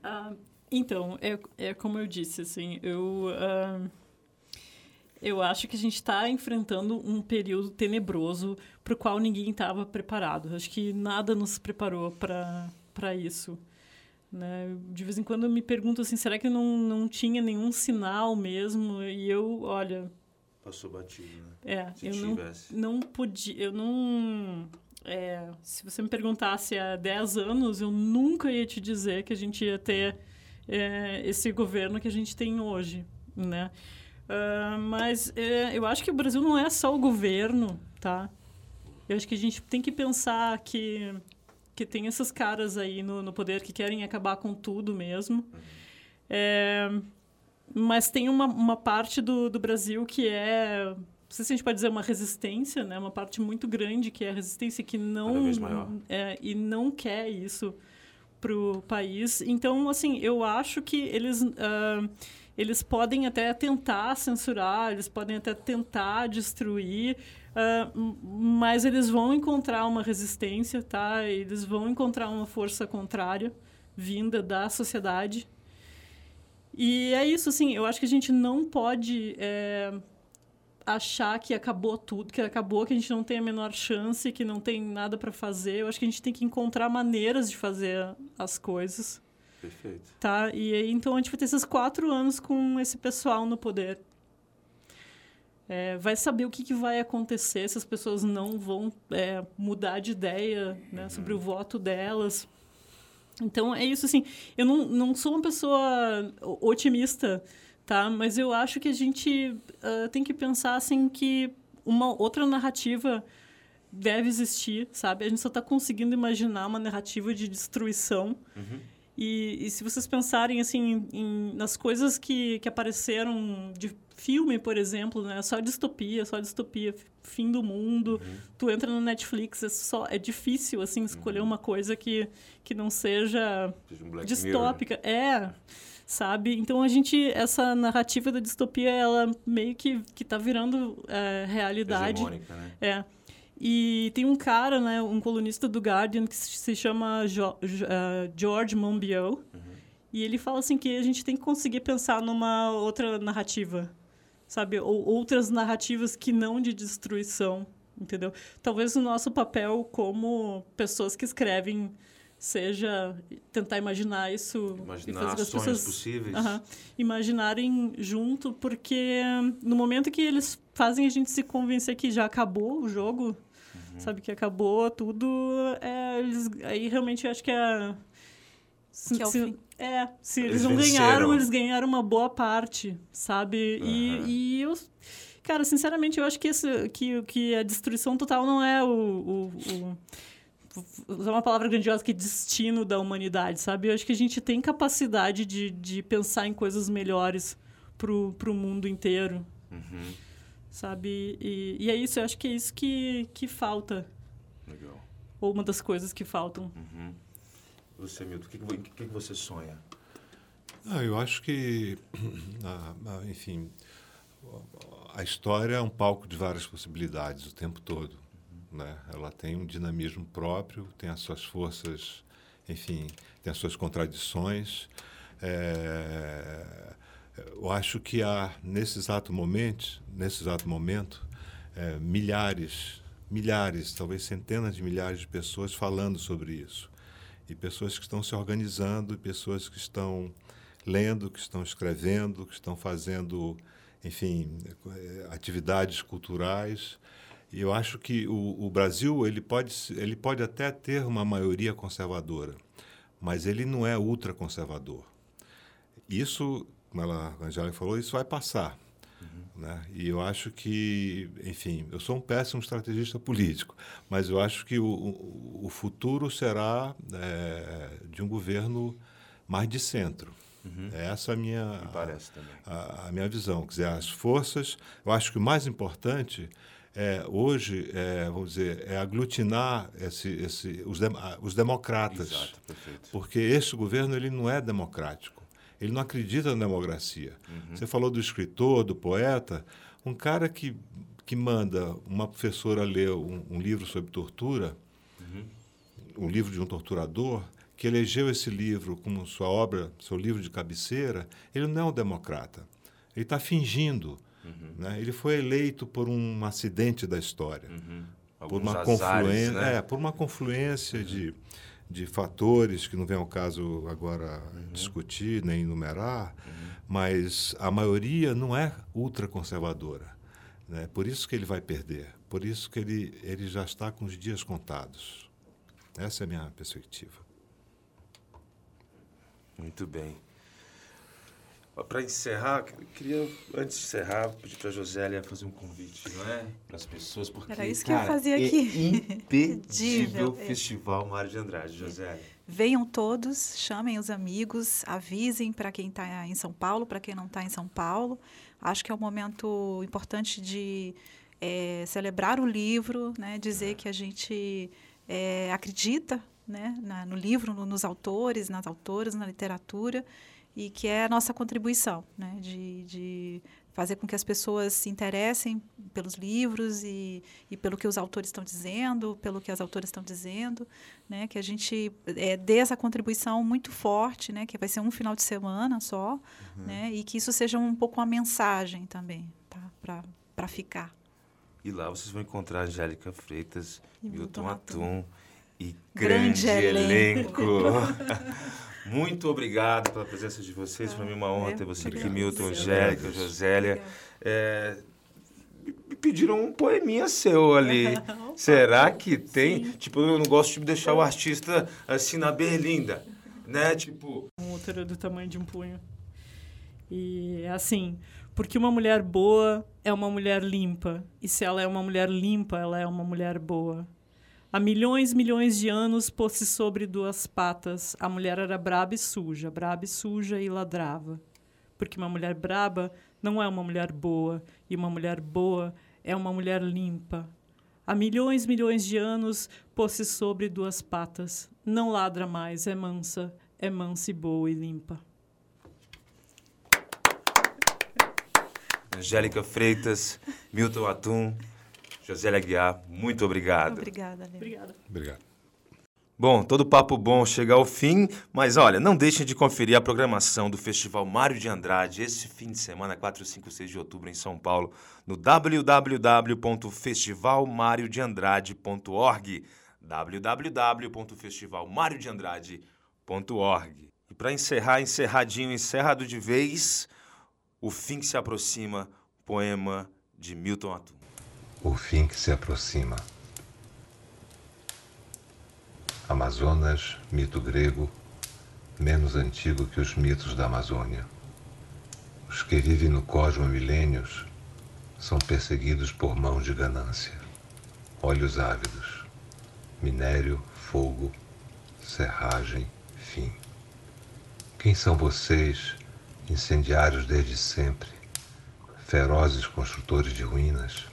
Ah, então, é, é como eu disse, assim, eu, ah, eu acho que a gente está enfrentando um período tenebroso para o qual ninguém estava preparado. Acho que nada nos preparou para isso. Né? De vez em quando eu me pergunto assim, será que não, não tinha nenhum sinal mesmo? E eu, olha, Passou batido, né? é, Se eu não, não podia, eu não... é, se você me perguntasse há 10 anos, eu nunca ia te dizer que a gente ia ter é, esse governo que a gente tem hoje, né? Ah, mas é, eu acho que o Brasil não é só o governo, tá? Eu acho que a gente tem que pensar que, que tem esses caras aí no, no poder que querem acabar com tudo mesmo. É, mas tem uma, uma parte do, do Brasil que é, não sei se a gente pode dizer uma resistência, né? Uma parte muito grande que é a resistência que não é, e não quer isso para o país. Então, assim, eu acho que eles ah, eles podem até tentar censurar, eles podem até tentar destruir, m- mas eles vão encontrar uma resistência, tá? Eles vão encontrar uma força contrária vinda da sociedade. E é isso, assim, eu acho que a gente não pode é, achar que acabou tudo, que acabou, que a gente não tem a menor chance, que não tem nada para fazer. Eu acho que a gente tem que encontrar maneiras de fazer as coisas. Perfeito. Tá? E aí, então, a gente vai ter esses quatro anos com esse pessoal no poder. É, vai saber o que, que, vai acontecer se as pessoas não vão é, mudar de ideia né, sobre o voto delas. Então, é isso, assim. Eu não, não sou uma pessoa otimista tá? Mas eu acho que a gente uh, tem que pensar assim que uma outra narrativa deve existir, sabe? A gente só está conseguindo imaginar uma narrativa de destruição. Uhum. E, e, se vocês pensarem assim em, nas coisas que, que apareceram de filme, por exemplo, né? Só distopia, só distopia, fim do mundo. Uhum. Tu entra no Netflix, é só é difícil assim escolher uhum. uma coisa que, que não seja, seja um distópica. Mirror. É sabe? Então a gente essa narrativa da distopia ela meio que que tá virando é, realidade. né? É. E tem um cara, né, um colunista do Guardian que se chama jo uh, George Monbiot. Uhum. E ele fala assim que a gente tem que conseguir pensar numa outra narrativa, sabe? Ou outras narrativas que não de destruição, entendeu? Talvez o nosso papel como pessoas que escrevem seja tentar imaginar isso imaginar e fazer as pessoas possíveis uh -huh, imaginarem junto porque no momento que eles fazem a gente se convencer que já acabou o jogo. Sabe que acabou tudo é, eles, aí realmente eu acho que é se, que é, se, é, se eles, eles não venceram. ganharam eles ganharam uma boa parte sabe uhum. e, e eu cara sinceramente eu acho que esse que que a destruição total não é o, o, o usar uma palavra grandiosa que é destino da humanidade, sabe? Eu acho que a gente tem capacidade de, de pensar em coisas melhores pro, pro mundo inteiro. Uhum. Sabe? E, e é isso, eu acho que é isso que, que falta. Legal. Ou uma das coisas que faltam. Uhum. Você, Milton, o que, que, que, você sonha? Ah, eu acho que, enfim, a história é um palco de várias possibilidades o tempo todo. Né? Ela tem um dinamismo próprio, tem as suas forças, enfim, tem as suas contradições. É, eu acho que há nesse exato momento, nesse exato momento, é, milhares, milhares, talvez centenas de milhares de pessoas falando sobre isso e pessoas que estão se organizando, pessoas que estão lendo, que estão escrevendo, que estão fazendo, enfim, atividades culturais e eu acho que o, o, Brasil ele pode, ele pode até ter uma maioria conservadora, mas ele não é ultraconservador. Isso, como ela, a Angélica falou, isso vai passar. Uhum. Né? E eu acho que, enfim, eu sou um péssimo estrategista político, mas eu acho que o, o futuro será é, de um governo mais de centro. Uhum. Essa é a minha. A, a, minha visão. Quer dizer, as forças, eu acho que o mais importante é, hoje, é, vamos dizer, é aglutinar esse, esse, os, de, os democratas. Exato. Porque este governo ele não é democrático. Ele não acredita na democracia. Uhum. Você falou do escritor, do poeta. Um cara que, que manda uma professora ler um, um livro sobre tortura, uhum. um livro de um torturador, que elegeu esse livro como sua obra, seu livro de cabeceira, ele não é um democrata. Ele está fingindo. Uhum. Né? Ele foi eleito por um acidente da história, uhum. por uma azares, confluência, né? é, por uma confluência uhum. de, de fatores que não vem ao caso agora uhum. discutir nem enumerar, uhum. mas a maioria não é ultraconservadora. Né? Por isso que ele vai perder, por isso que ele, ele já está com os dias contados. Essa é a minha perspectiva. Muito bem. Para encerrar, queria, antes de encerrar, pedir para a Josélia fazer um convite, não é? Para as pessoas, porque. Era isso que cara, eu fazia é aqui. Impedível é. Festival Mário de Andrade, Josélia. Venham todos, chamem os amigos, avisem para quem está em São Paulo, para quem não está em São Paulo. Acho que é um momento importante de é, celebrar o livro, né? dizer é. que a gente é, acredita né? Na, no livro, no, nos autores, nas autoras, na literatura e que é a nossa contribuição, né? de, de fazer com que as pessoas se interessem pelos livros e, e pelo que os autores estão dizendo, pelo que as autoras estão dizendo, né? que a gente é, dê essa contribuição muito forte, né? que vai ser um final de semana só, uhum. né? e que isso seja um pouco uma mensagem também tá? para para ficar. E lá vocês vão encontrar Angélica Freitas, E Milton Milton Atum e Grande grande elenco. elenco. Muito obrigado pela presença de vocês. Mim é uma honra É, ter você aqui. Milton. Angélica, Josélia. É, me pediram um poeminha seu ali. Será que tem? Tipo, eu não gosto de deixar o artista assim na berlinda, né? Tipo, Um útero do tamanho de um punho. E é assim, porque uma mulher boa é uma mulher limpa. E se ela é uma mulher limpa, ela é uma mulher boa. Há milhões, milhões de anos pôs-se sobre duas patas. A mulher era braba e suja, braba e suja e ladrava. Porque uma mulher braba não é uma mulher boa, e uma mulher boa é uma mulher limpa. Há milhões, milhões de anos pôs-se sobre duas patas. Não ladra mais, é mansa, é mansa e boa e limpa. Angélica Freitas, Milton Atum, Josélia Guiar, muito obrigado. Obrigada, Lê. Obrigada. Obrigado. Bom, todo papo bom chega ao fim, mas olha, não deixem de conferir a programação do Festival Mário de Andrade esse fim de semana, 4, 5, 6 de outubro, em São Paulo, no www.festivalmariodeandrade.org www.festivalmariodeandrade.org E para encerrar, encerradinho, encerrado de vez, o fim que se aproxima, poema de Milton Atum. O fim que se aproxima. Amazonas, mito grego, menos antigo que os mitos da Amazônia. Os que vivem no cosmo há milênios são perseguidos por mãos de ganância. Olhos ávidos, minério, fogo, serragem, fim. Quem são vocês, incendiários desde sempre, ferozes construtores de ruínas?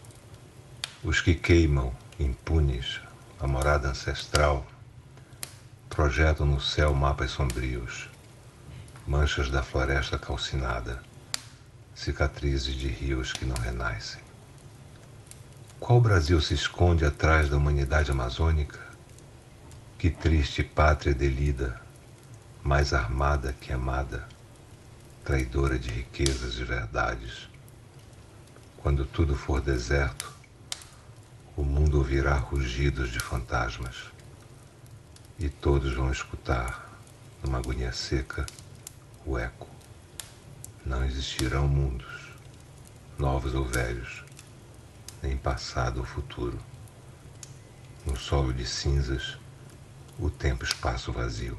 Os que queimam, impunes, a morada ancestral, projetam no céu mapas sombrios, manchas da floresta calcinada, cicatrizes de rios que não renascem. Qual Brasil se esconde atrás da humanidade amazônica? Que triste pátria delida, mais armada que amada, traidora de riquezas e verdades. Quando tudo for deserto, o mundo ouvirá rugidos de fantasmas e todos vão escutar, numa agonia seca, o eco. Não existirão mundos, novos ou velhos, nem passado ou futuro. No solo de cinzas, o tempo-espaço vazio.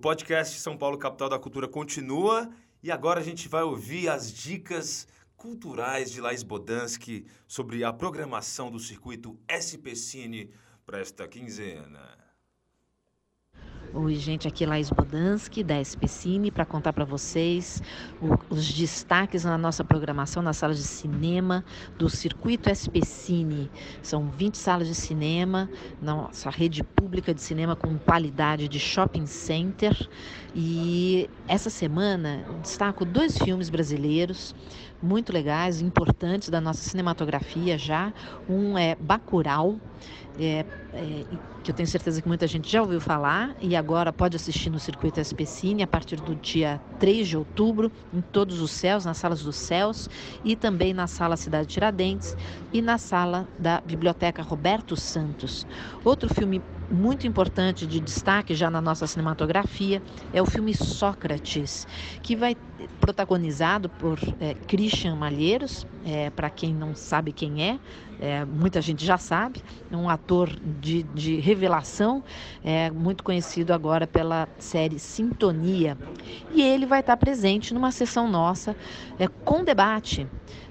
Podcast São Paulo Capital da Cultura continua e agora a gente vai ouvir as dicas culturais de Laís Bodansky sobre a programação do circuito SP Cine para esta quinzena. Oi, gente, aqui é Laís Bodansky, da SPCine, para contar para vocês os destaques na nossa programação nas salas de cinema do Circuito SPCine. São 20 salas de cinema, nossa rede pública de cinema com qualidade de shopping center. E essa semana destaco dois filmes brasileiros muito legais, importantes da nossa cinematografia já. Um é Bacurau, é, é, que eu tenho certeza que muita gente já ouviu falar e agora pode assistir no Circuito SPCine a partir do dia 3 de outubro, em todos os céus, nas salas dos céus e também na sala Cidade Tiradentes e na sala da Biblioteca Roberto Santos. Outro filme muito importante de destaque já na nossa cinematografia é o filme Sócrates, que vai protagonizado por é, Christian Malheiros, é, para quem não sabe quem é, é, muita gente já sabe, é um ator de, de revelação, é, muito conhecido agora pela série Sintonia. E ele vai estar presente numa sessão nossa é, com debate,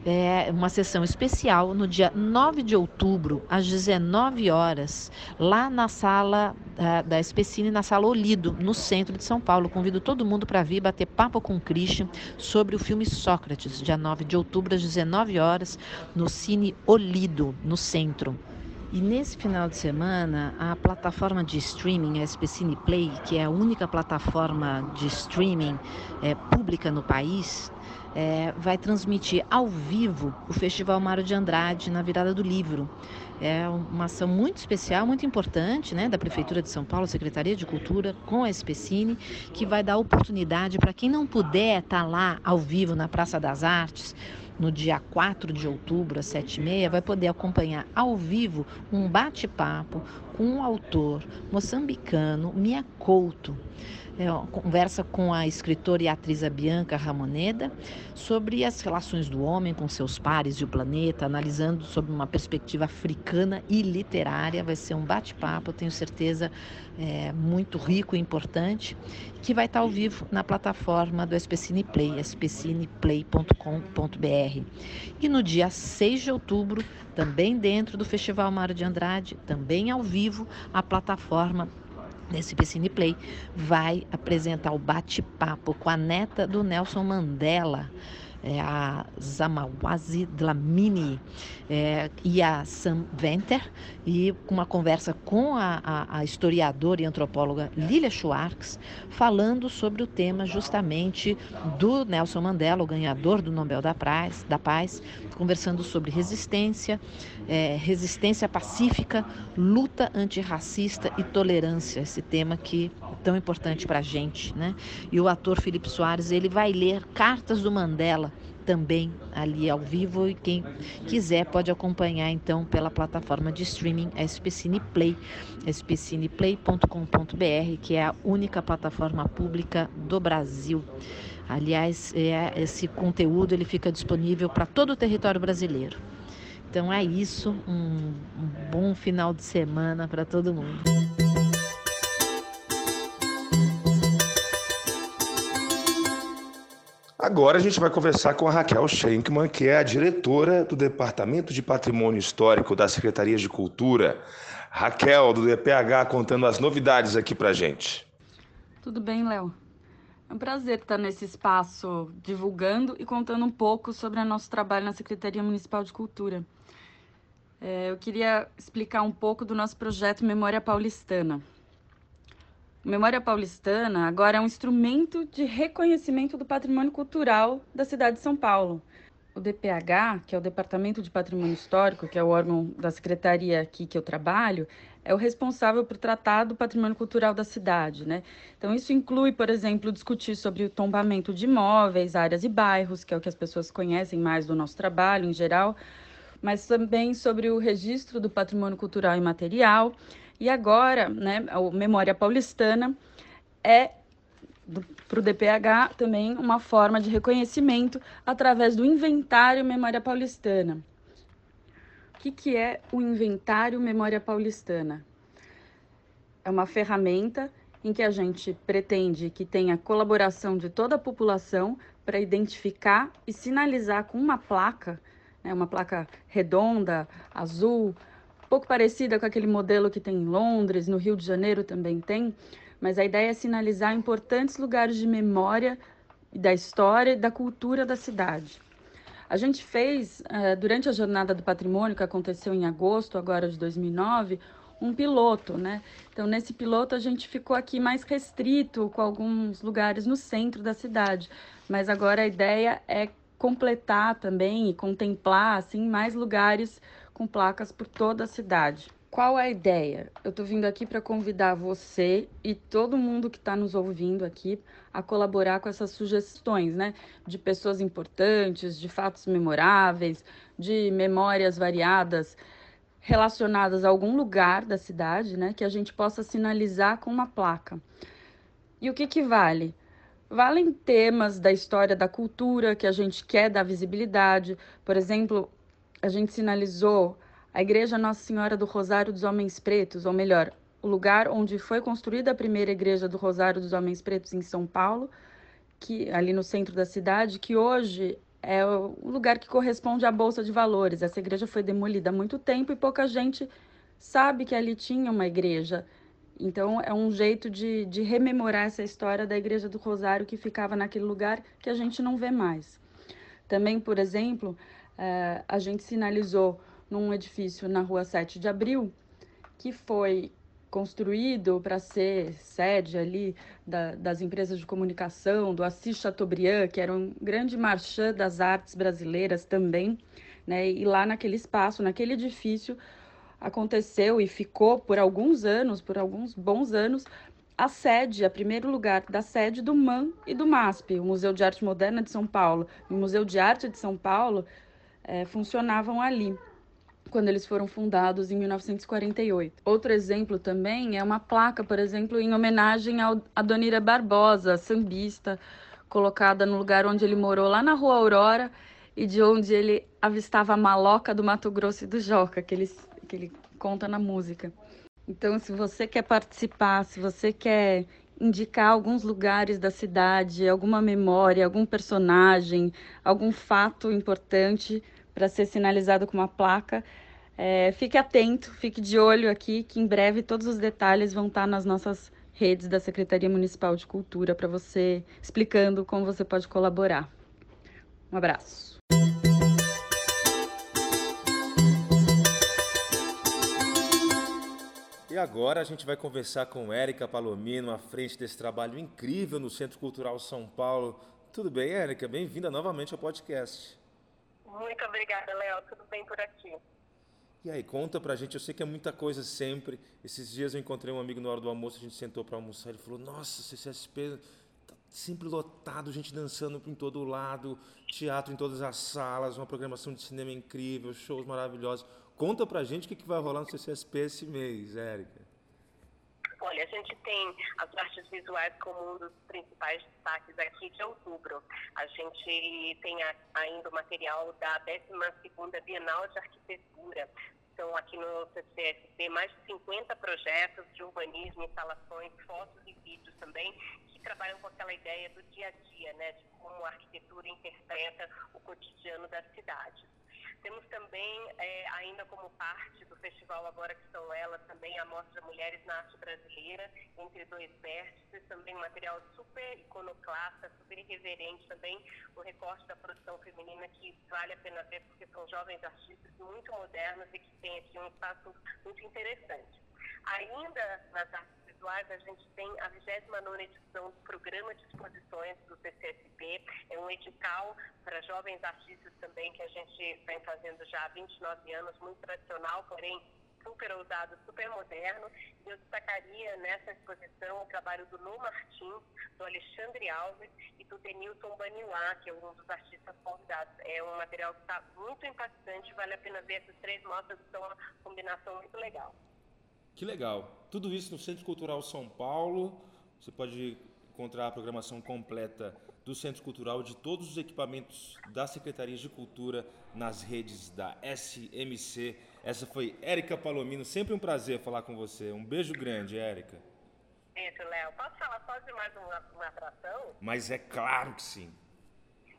é, uma sessão especial no dia 9 de outubro, às 19 horas, lá na sala da, da Especine, na sala Olido, no centro de São Paulo. Convido todo mundo para vir bater papo com o Christian sobre o filme Sócrates, dia 9 de outubro, às 19 horas, no Cine Olido, no centro. E nesse final de semana, a plataforma de streaming, a SPCine Play, que é a única plataforma de streaming é, pública no país, é, vai transmitir ao vivo o Festival Mário de Andrade na virada do livro. É uma ação muito especial, muito importante, né, da Prefeitura de São Paulo, Secretaria de Cultura, com a Especine, que vai dar oportunidade para quem não puder estar tá lá ao vivo na Praça das Artes, no dia 4 de outubro, às 7h30, vai poder acompanhar ao vivo um bate-papo o autor moçambicano Mia Couto é, conversa com a escritora e atriz Bianca Ramoneda sobre as relações do homem com seus pares e o planeta, analisando sobre uma perspectiva africana e literária. Vai ser um bate-papo, tenho certeza, é, muito rico e importante, que vai estar ao vivo na plataforma do SPCine Play, spcineplay.com.br. E no dia 6 de outubro, também dentro do Festival Mário de Andrade, também ao vivo, a plataforma nesse Piscine Play, vai apresentar o bate-papo com a neta do Nelson Mandela, é, a Zamawazi Dlamini é, e a Sam Venter, e uma conversa com a, a, a, historiadora e antropóloga Lilia Schwartz, falando sobre o tema justamente do Nelson Mandela, o ganhador do Nobel da Paz, da Paz conversando sobre resistência, é, resistência pacífica, luta antirracista e tolerância, esse tema que é tão importante para a gente. Né? E o ator Felipe Soares ele vai ler Cartas do Mandela também ali ao vivo e quem quiser pode acompanhar então pela plataforma de streaming SPCine Play, spcineplay.com.br, que é a única plataforma pública do Brasil. Aliás, é, esse conteúdo ele fica disponível para todo o território brasileiro. Então é isso, um, um bom final de semana para todo mundo. Agora a gente vai conversar com a Raquel Schenkman, que é a diretora do Departamento de Patrimônio Histórico da Secretaria de Cultura. Raquel, do DPH, contando as novidades aqui para gente. Tudo bem, Léo? É um prazer estar nesse espaço divulgando e contando um pouco sobre o nosso trabalho na Secretaria Municipal de Cultura. É, eu queria explicar um pouco do nosso projeto Memória Paulistana. Memória Paulistana agora é um instrumento de reconhecimento do patrimônio cultural da cidade de São Paulo. O DPH, que é o Departamento de Patrimônio Histórico, que é o órgão da secretaria aqui que eu trabalho, é o responsável por tratar do patrimônio cultural da cidade, né? Então isso inclui, por exemplo, discutir sobre o tombamento de imóveis, áreas e bairros, que é o que as pessoas conhecem mais do nosso trabalho em geral, mas também sobre o registro do patrimônio cultural e material e agora, né, a Memória Paulistana é para o DPH também uma forma de reconhecimento através do inventário Memória Paulistana. O que, que é o inventário Memória Paulistana? É uma ferramenta em que a gente pretende que tenha colaboração de toda a população para identificar e sinalizar com uma placa, né, uma placa redonda, azul, pouco parecida com aquele modelo que tem em Londres, no Rio de Janeiro também tem, mas a ideia é sinalizar importantes lugares de memória da história e da cultura da cidade. A gente fez, uh, durante a Jornada do Patrimônio, que aconteceu em agosto agora de 2009, um piloto, né? Então, nesse piloto, a gente ficou aqui mais restrito com alguns lugares no centro da cidade, mas agora a ideia é completar também e contemplar, assim, mais lugares com placas por toda a cidade. Qual a ideia? Eu estou vindo aqui para convidar você e todo mundo que está nos ouvindo aqui a colaborar com essas sugestões, né? De pessoas importantes, de fatos memoráveis, de memórias variadas relacionadas a algum lugar da cidade, né? Que a gente possa sinalizar com uma placa. E o que, que vale? Valem temas da história da cultura que a gente quer dar visibilidade. Por exemplo, a gente sinalizou a Igreja Nossa Senhora do Rosário dos Homens Pretos, ou melhor, o lugar onde foi construída a primeira igreja do Rosário dos Homens Pretos em São Paulo, que ali no centro da cidade, que hoje é o lugar que corresponde à Bolsa de Valores. Essa igreja foi demolida há muito tempo e pouca gente sabe que ali tinha uma igreja. Então, é um jeito de, de rememorar essa história da Igreja do Rosário que ficava naquele lugar que a gente não vê mais. Também, por exemplo, é, a gente sinalizou num edifício na rua 7 de abril, que foi construído para ser sede ali da, das empresas de comunicação, do Assis Chateaubriand, que era um grande marchand das artes brasileiras também, né? E lá naquele espaço, naquele edifício, aconteceu e ficou por alguns anos, por alguns bons anos, a sede, a primeiro lugar da sede do MAN e do MASP, o Museu de Arte Moderna de São Paulo. O Museu de Arte de São Paulo é, funcionavam ali quando eles foram fundados em 1948. Outro exemplo também é uma placa, por exemplo, em homenagem ao Adonira Barbosa, sambista, colocada no lugar onde ele morou, lá na Rua Aurora, e de onde ele avistava a maloca do Mato Grosso e do Joca, que ele, que ele conta na música. Então, se você quer participar, se você quer indicar alguns lugares da cidade, alguma memória, algum personagem, algum fato importante para ser sinalizado com uma placa, é, fique atento, fique de olho aqui, que em breve todos os detalhes vão estar nas nossas redes da Secretaria Municipal de Cultura para você explicando como você pode colaborar. Um abraço. Agora a gente vai conversar com Érica Palomino, à frente desse trabalho incrível no Centro Cultural São Paulo. Tudo bem, Érica? Bem-vinda novamente ao podcast. Muito obrigada, Léo. Tudo bem por aqui? E aí, conta pra gente, eu sei que é muita coisa sempre. Esses dias eu encontrei um amigo na hora do almoço, a gente sentou para almoçar, ele falou: "Nossa, CCSP tá sempre lotado, gente dançando em todo lado, teatro em todas as salas, uma programação de cinema incrível, shows maravilhosos. Conta pra gente o que, que vai rolar no CCSP esse mês, Érica. Olha, a gente tem as artes visuais como um dos principais destaques aqui de outubro. A gente tem ainda o material da 12ª Bienal de Arquitetura. São aqui no CCSP mais de 50 projetos de urbanismo, instalações, fotos e vídeos também, que trabalham com aquela ideia do dia a dia, né, de como a arquitetura interpreta o cotidiano das cidades. Temos também, é, ainda como parte do festival Agora que São Elas, também a Mostra Mulheres na Arte Brasileira, entre dois vértices, também material super iconoclasta, super irreverente também, o recorte da produção feminina que vale a pena ver porque são jovens artistas muito modernos e que têm aqui um espaço muito interessante. Ainda nas artes a gente tem a 29 edição do Programa de Exposições do CCSP. É um edital para jovens artistas também que a gente vem fazendo já há 29 anos, muito tradicional, porém super ousado, super moderno. E eu destacaria nessa exposição o trabalho do Lu Martins, do Alexandre Alves e do Denilson Baniwá, que é um dos artistas convidados. É um material que está muito impactante, vale a pena ver essas três mostras, são uma combinação muito legal. Que legal. Tudo isso no Centro Cultural São Paulo. Você pode encontrar a programação completa do Centro Cultural de todos os equipamentos da Secretaria de Cultura nas redes da SMC. Essa foi Érica Palomino. Sempre um prazer falar com você. Um beijo grande, Érica. Isso, Léo. Posso falar só de mais uma, uma atração? Mas é claro que sim.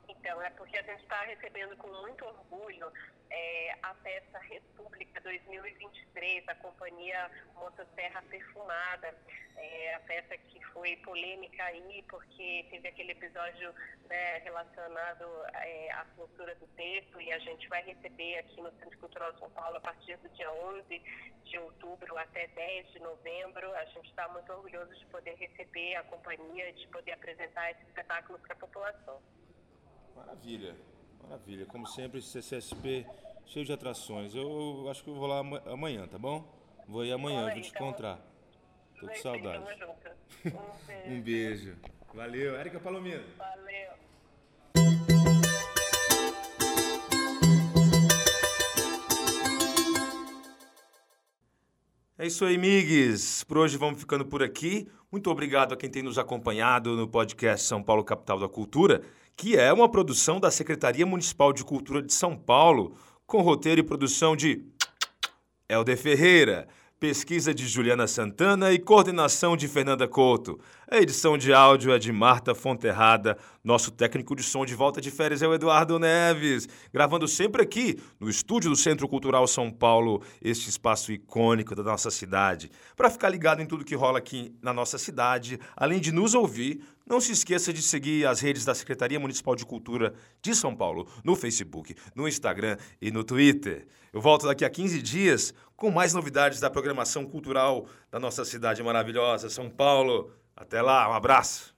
Então, é porque a gente está recebendo com muito orgulho é, a peça República 2023, a companhia Motosserra Perfumada. É, a peça que foi polêmica aí, porque teve aquele episódio né, relacionado é, à censura do texto, e a gente vai receber aqui no Centro Cultural São Paulo a partir do dia 11 de outubro até 10 de novembro. A gente está muito orgulhoso de poder receber a companhia, de poder apresentar esse espetáculo para a população. Maravilha, maravilha. Como sempre, CCSP cheio de atrações. Eu acho que eu vou lá amanhã, tá bom? Vou ir amanhã, Oi, vou te então. encontrar. Tô com saudade. Um beijo. Valeu, Érica Palomino. Valeu. É isso aí, migues. Por hoje vamos ficando por aqui. Muito obrigado a quem tem nos acompanhado no podcast São Paulo Capital da Cultura, que é uma produção da Secretaria Municipal de Cultura de São Paulo, com roteiro e produção de Helder Ferreira. Pesquisa de Juliana Santana e coordenação de Fernanda Couto. A edição de áudio é de Marta Fonterrada. Nosso técnico de som de volta de férias é o Eduardo Neves. Gravando sempre aqui no estúdio do Centro Cultural São Paulo, este espaço icônico da nossa cidade. Para ficar ligado em tudo que rola aqui na nossa cidade, além de nos ouvir, não se esqueça de seguir as redes da Secretaria Municipal de Cultura de São Paulo no Facebook, no Instagram e no Twitter. Eu volto daqui a 15 dias com mais novidades da programação cultural da nossa cidade maravilhosa, São Paulo. Até lá, um abraço.